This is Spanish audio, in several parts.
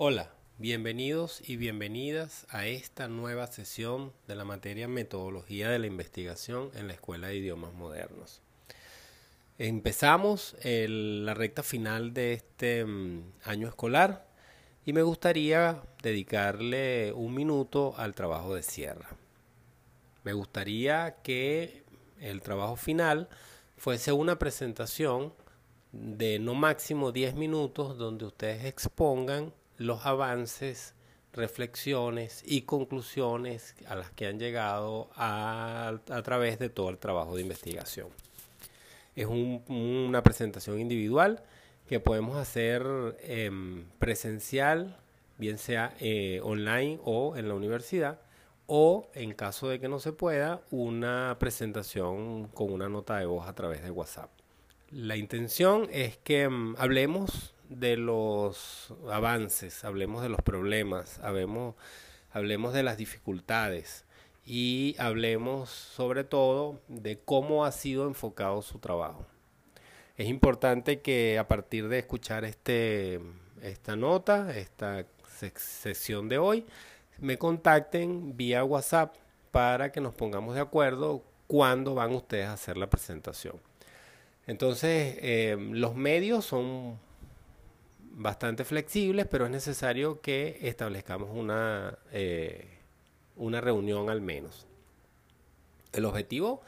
Hola, bienvenidos y bienvenidas a esta nueva sesión de la materia Metodología de la Investigación en la Escuela de Idiomas Modernos. Empezamos la recta final de este mm, año escolar y me gustaría dedicarle un minuto al trabajo de cierre. Me gustaría que el trabajo final fuese una presentación de no máximo 10 minutos donde ustedes expongan los avances, reflexiones y conclusiones a las que han llegado a, través de todo el trabajo de investigación. Es una presentación individual que podemos hacer em, presencial, bien sea eh, online o en la universidad, o en caso de que no se pueda, una presentación con una nota de voz a través de WhatsApp. La intención es que em, hablemos de los avances, hablemos de los problemas, hablemos, hablemos de las dificultades y hablemos sobre todo de cómo ha sido enfocado su trabajo. Es importante que a partir de escuchar este, esta nota, esta sesión de hoy, me contacten vía WhatsApp para que nos pongamos de acuerdo cuándo van ustedes a hacer la presentación. Entonces, eh, los medios son bastante flexibles, pero es necesario que establezcamos una, eh, una reunión al menos. El objetivo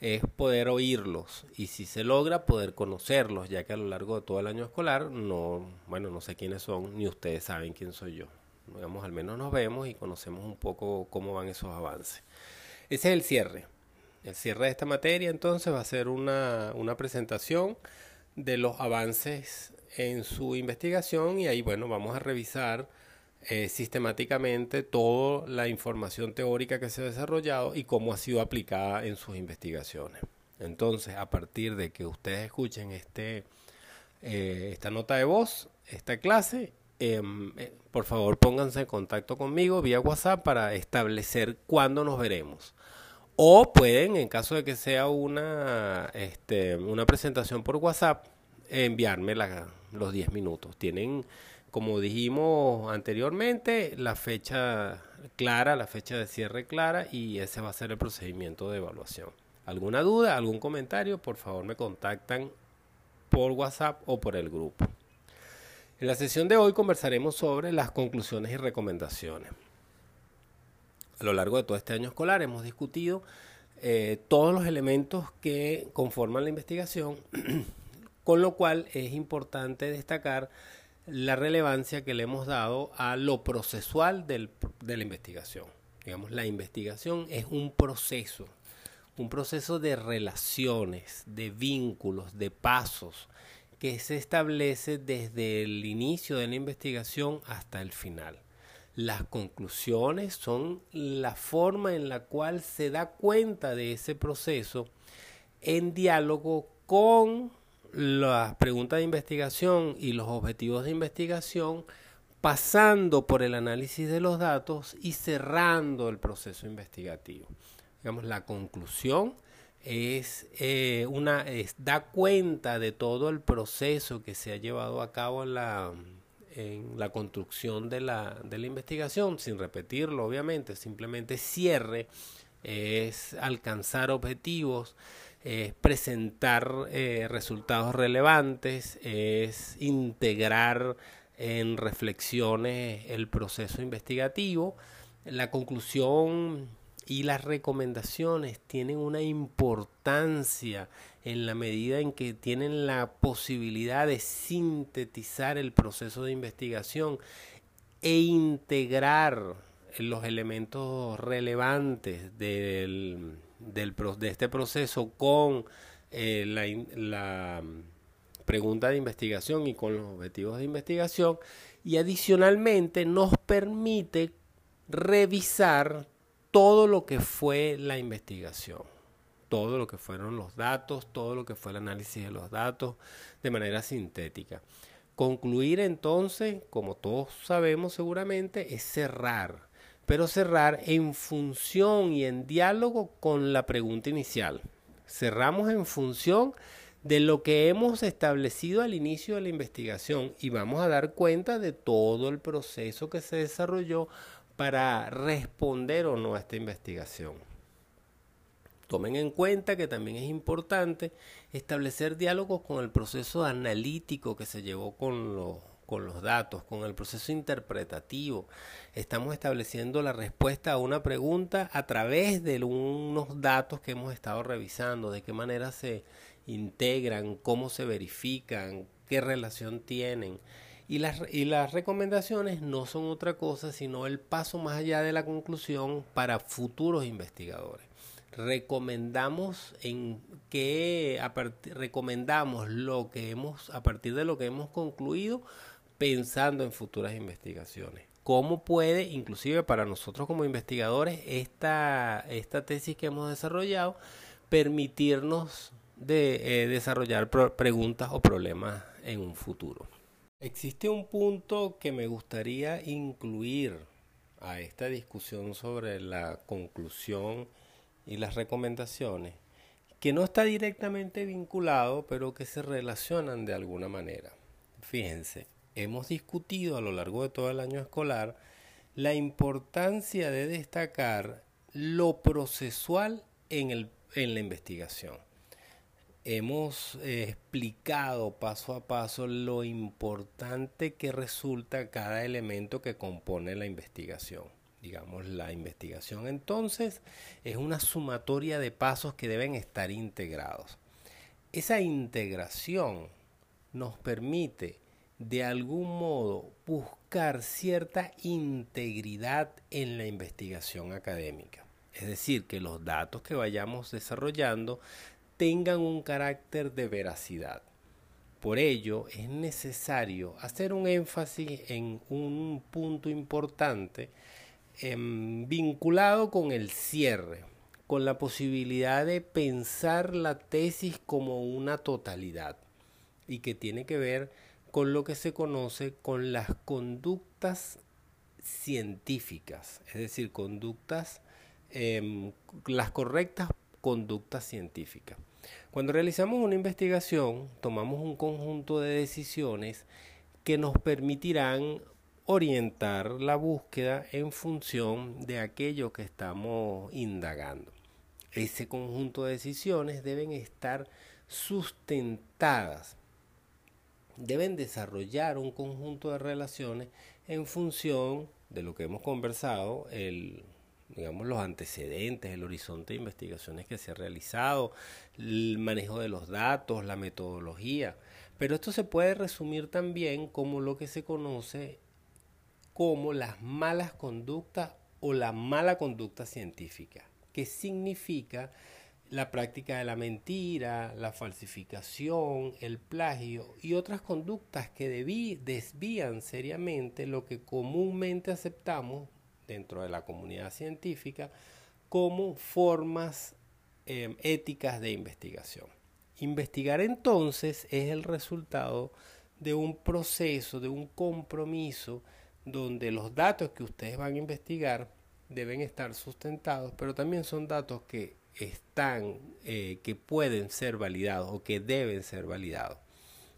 es poder oírlos y si se logra poder conocerlos, ya que a lo largo de todo el año escolar no, bueno, no sé quiénes son ni ustedes saben quién soy yo digamos, al menos nos vemos y conocemos un poco cómo van esos avances. Ese es el cierre. El cierre de esta materia entonces va a ser una, una presentación de los avances en su investigación y ahí, bueno, vamos a revisar eh, sistemáticamente toda la información teórica que se ha desarrollado y cómo ha sido aplicada en sus investigaciones. Entonces, a partir de que ustedes escuchen este, eh, esta nota de voz, esta clase, Em, eh, por favor pónganse en contacto conmigo vía WhatsApp para establecer cuándo nos veremos. O pueden, en caso de que sea una, este, una presentación por WhatsApp, enviarme los 10 minutos. Tienen, como dijimos anteriormente, la fecha clara, la fecha de cierre clara y ese va a ser el procedimiento de evaluación. ¿Alguna duda, algún comentario? Por favor me contactan por WhatsApp o por el grupo. En la sesión de hoy conversaremos sobre las conclusiones y recomendaciones. A lo largo de todo este año escolar hemos discutido eh, todos los elementos que conforman la investigación, con lo cual es importante destacar la relevancia que le hemos dado a lo procesual de la investigación. Digamos, la investigación es un proceso, un proceso de relaciones, de vínculos, de pasos, que se establece desde el inicio de la investigación hasta el final. Las conclusiones son la forma en la cual se da cuenta de ese proceso en diálogo con las preguntas de investigación y los objetivos de investigación, pasando por el análisis de los datos y cerrando el proceso investigativo. Digamos, la conclusión es eh, una da cuenta de todo el proceso que se ha llevado a cabo en la, en la construcción de la, de la investigación, sin repetirlo obviamente, simplemente cierre, es alcanzar objetivos, es presentar eh, resultados relevantes, es integrar en reflexiones el proceso investigativo. La conclusión y las recomendaciones tienen una importancia en la medida en que tienen la posibilidad de sintetizar el proceso de investigación e integrar los elementos relevantes del, de este proceso con eh, la, la pregunta de investigación y con los objetivos de investigación y adicionalmente nos permite revisar todo lo que fue la investigación, todo lo que fueron los datos, todo lo que fue el análisis de los datos de manera sintética. Concluir entonces, como todos sabemos seguramente, es cerrar, pero cerrar en función y en diálogo con la pregunta inicial. Cerramos en función de lo que hemos establecido al inicio de la investigación y vamos a dar cuenta de todo el proceso que se desarrolló para responder o no a esta investigación. Tomen en cuenta que también es importante establecer diálogos con el proceso analítico que se llevó con los, con los datos, con el proceso interpretativo. Estamos estableciendo la respuesta a una pregunta a través de unos datos que hemos estado revisando, de qué manera se integran, cómo se verifican, qué relación tienen. Y las, y las recomendaciones no son otra cosa sino el paso más allá de la conclusión para futuros investigadores recomendamos en que recomendamos lo que hemos a partir de lo que hemos concluido pensando en futuras investigaciones cómo puede inclusive para nosotros como investigadores esta esta tesis que hemos desarrollado permitirnos de eh, desarrollar preguntas o problemas en un futuro existe un punto que me gustaría incluir a esta discusión sobre la conclusión y las recomendaciones, que no está directamente vinculado, pero que se relacionan de alguna manera. Fíjense, hemos discutido a lo largo de todo el año escolar la importancia de destacar lo procesual en, el, en la investigación. Hemos eh, explicado paso a paso lo importante que resulta cada elemento que compone la investigación digamos, la investigación entonces es una sumatoria de pasos que deben estar integrados. Esa integración nos permite de algún modo buscar cierta integridad en la investigación académica. Es decir, que los datos que vayamos desarrollando tengan un carácter de veracidad. Por ello es necesario hacer un énfasis en un punto importante Em, vinculado con el cierre, con la posibilidad de pensar la tesis como una totalidad y que tiene que ver con lo que se conoce con las conductas científicas, es decir, conductas, em, las correctas conductas científicas. Cuando realizamos una investigación, tomamos un conjunto de decisiones que nos permitirán orientar la búsqueda en función de aquello que estamos indagando. Ese conjunto de decisiones deben estar sustentadas, deben desarrollar un conjunto de relaciones en función de lo que hemos conversado, el, digamos, los antecedentes, el horizonte de investigaciones que se ha realizado, el manejo de los datos, la metodología. Pero esto se puede resumir también como lo que se conoce como las malas conductas o la mala conducta científica, que significa la práctica de la mentira, la falsificación, el plagio y otras conductas que desvían seriamente lo que comúnmente aceptamos dentro de la comunidad científica como formas em, éticas de investigación. Investigar entonces es el resultado de un proceso, de un compromiso donde los datos que ustedes van a investigar deben estar sustentados, pero también son datos que están, eh, que pueden ser validados o que deben ser validados.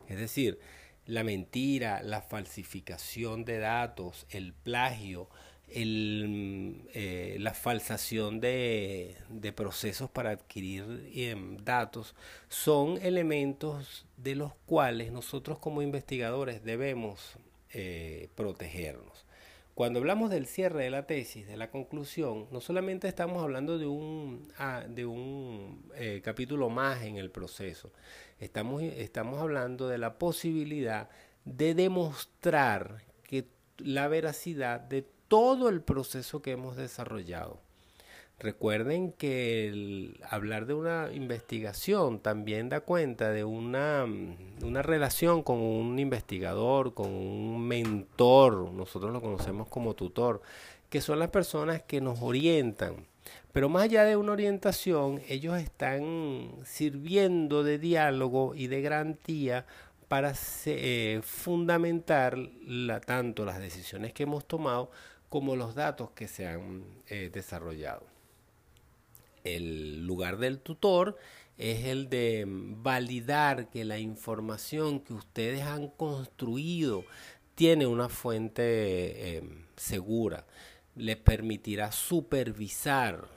Es decir, la mentira, la falsificación de datos, el plagio, el, eh, la falsación de, de, procesos para adquirir em, datos son elementos de los cuales nosotros como investigadores debemos eh, protegernos. Cuando hablamos del cierre de la tesis, de la conclusión, no solamente estamos hablando de un, ah, de un eh, capítulo más en el proceso, estamos, estamos hablando de la posibilidad de demostrar que la veracidad de todo el proceso que hemos desarrollado. Recuerden que hablar de una investigación también da cuenta de una, una, relación con un investigador, con un mentor, nosotros lo conocemos como tutor, que son las personas que nos orientan. Pero más allá de una orientación, ellos están sirviendo de diálogo y de garantía para eh, fundamentar tanto las decisiones que hemos tomado como los datos que se han eh, desarrollado. El lugar del tutor es el de validar que la información que ustedes han construido tiene una fuente eh, segura. Les permitirá supervisar,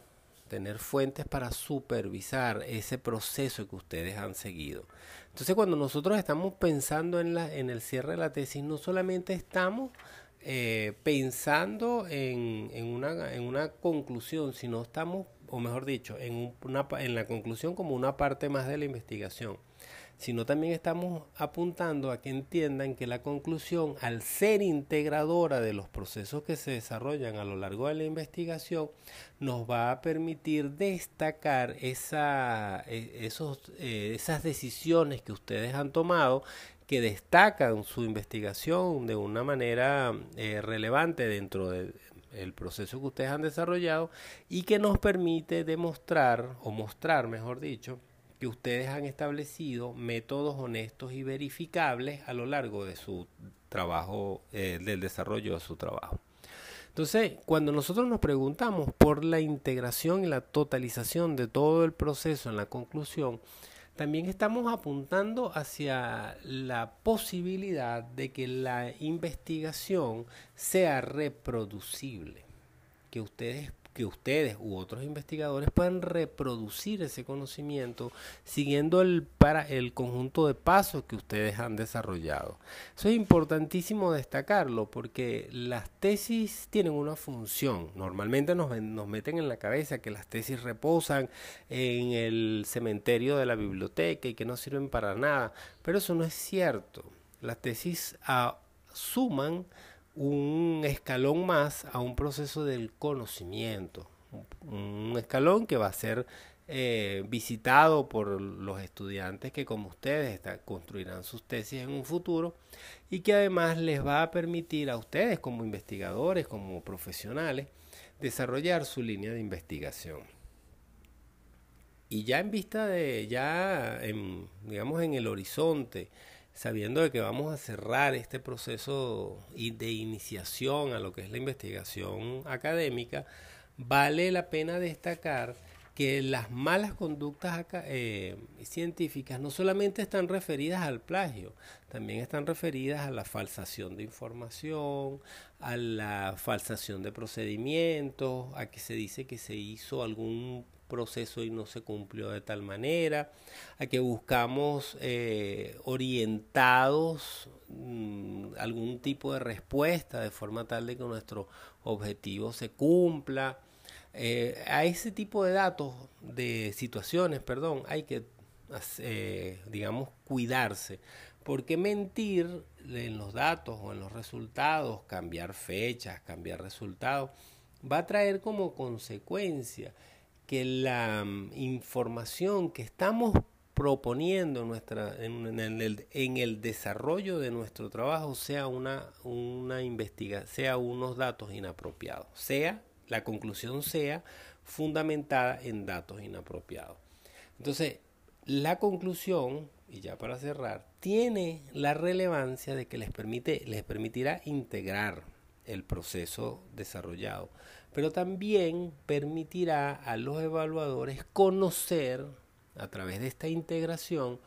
tener fuentes para supervisar ese proceso que ustedes han seguido. Entonces cuando nosotros estamos pensando en, la, en el cierre de la tesis, no solamente estamos eh, pensando en, en, una, en una conclusión, sino estamos o mejor dicho, en, una, en la conclusión como una parte más de la investigación, sino también estamos apuntando a que entiendan que la conclusión, al ser integradora de los procesos que se desarrollan a lo largo de la investigación, nos va a permitir destacar esa, e, esos, eh, esas decisiones que ustedes han tomado que destacan su investigación de una manera eh, relevante dentro de, el proceso que ustedes han desarrollado y que nos permite demostrar, o mostrar, mejor dicho, que ustedes han establecido métodos honestos y verificables a lo largo de su trabajo, eh, del desarrollo de su trabajo. Entonces, cuando nosotros nos preguntamos por la integración y la totalización de todo el proceso en la conclusión, también estamos apuntando hacia la posibilidad de que la investigación sea reproducible, que ustedes que ustedes u otros investigadores puedan reproducir ese conocimiento siguiendo el, para el conjunto de pasos que ustedes han desarrollado. Eso es importantísimo destacarlo porque las tesis tienen una función. Normalmente nos, nos meten en la cabeza que las tesis reposan en el cementerio de la biblioteca y que no sirven para nada, pero eso no es cierto. Las tesis suman un escalón más a un proceso del conocimiento, un escalón que va a ser eh, visitado por los estudiantes que como ustedes construirán sus tesis en un futuro y que además les va a permitir a ustedes como investigadores, como profesionales, desarrollar su línea de investigación. Y ya en vista de, ya digamos en el horizonte, sabiendo de que vamos a cerrar este proceso de iniciación a lo que es la investigación académica, vale la pena destacar que las malas conductas eh, científicas no solamente están referidas al plagio, también están referidas a la falsación de información, a la falsación de procedimientos, a que se dice que se hizo algún proceso y no se cumplió de tal manera, a que buscamos eh, orientados mm, algún tipo de respuesta de forma tal de que nuestro objetivo se cumpla. Eh, a ese tipo de datos, de situaciones, perdón, hay que, eh, digamos, cuidarse. Porque mentir en los datos o en los resultados, cambiar fechas, cambiar resultados, va a traer como consecuencia que la mm, información que estamos proponiendo nuestra, en, el, el, desarrollo de nuestro trabajo sea una, una investiga, sea unos datos inapropiados, sea la conclusión sea fundamentada en datos inapropiados. Entonces, la conclusión, y ya para cerrar, tiene la relevancia de que les permite, les permitirá integrar el proceso desarrollado pero también permitirá a los evaluadores conocer a través de esta integración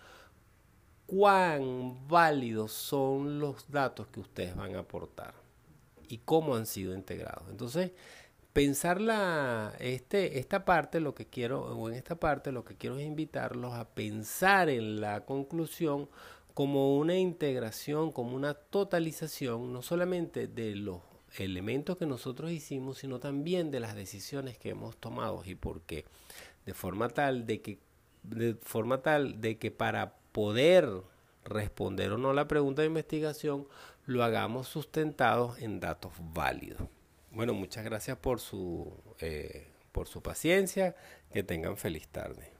cuán válidos son los datos que ustedes van a aportar y cómo han sido integrados. Entonces, pensar la, este, esta parte, lo que quiero, o en esta parte, lo que quiero es invitarlos a pensar en la conclusión como una integración, como una totalización, no solamente de los elementos que nosotros hicimos, sino también de las decisiones que hemos tomado y por qué. De forma tal de que, de forma tal de que para poder responder o no la pregunta de investigación, lo hagamos sustentados en datos válidos. Bueno, muchas gracias por su, eh, por su paciencia. Que tengan feliz tarde.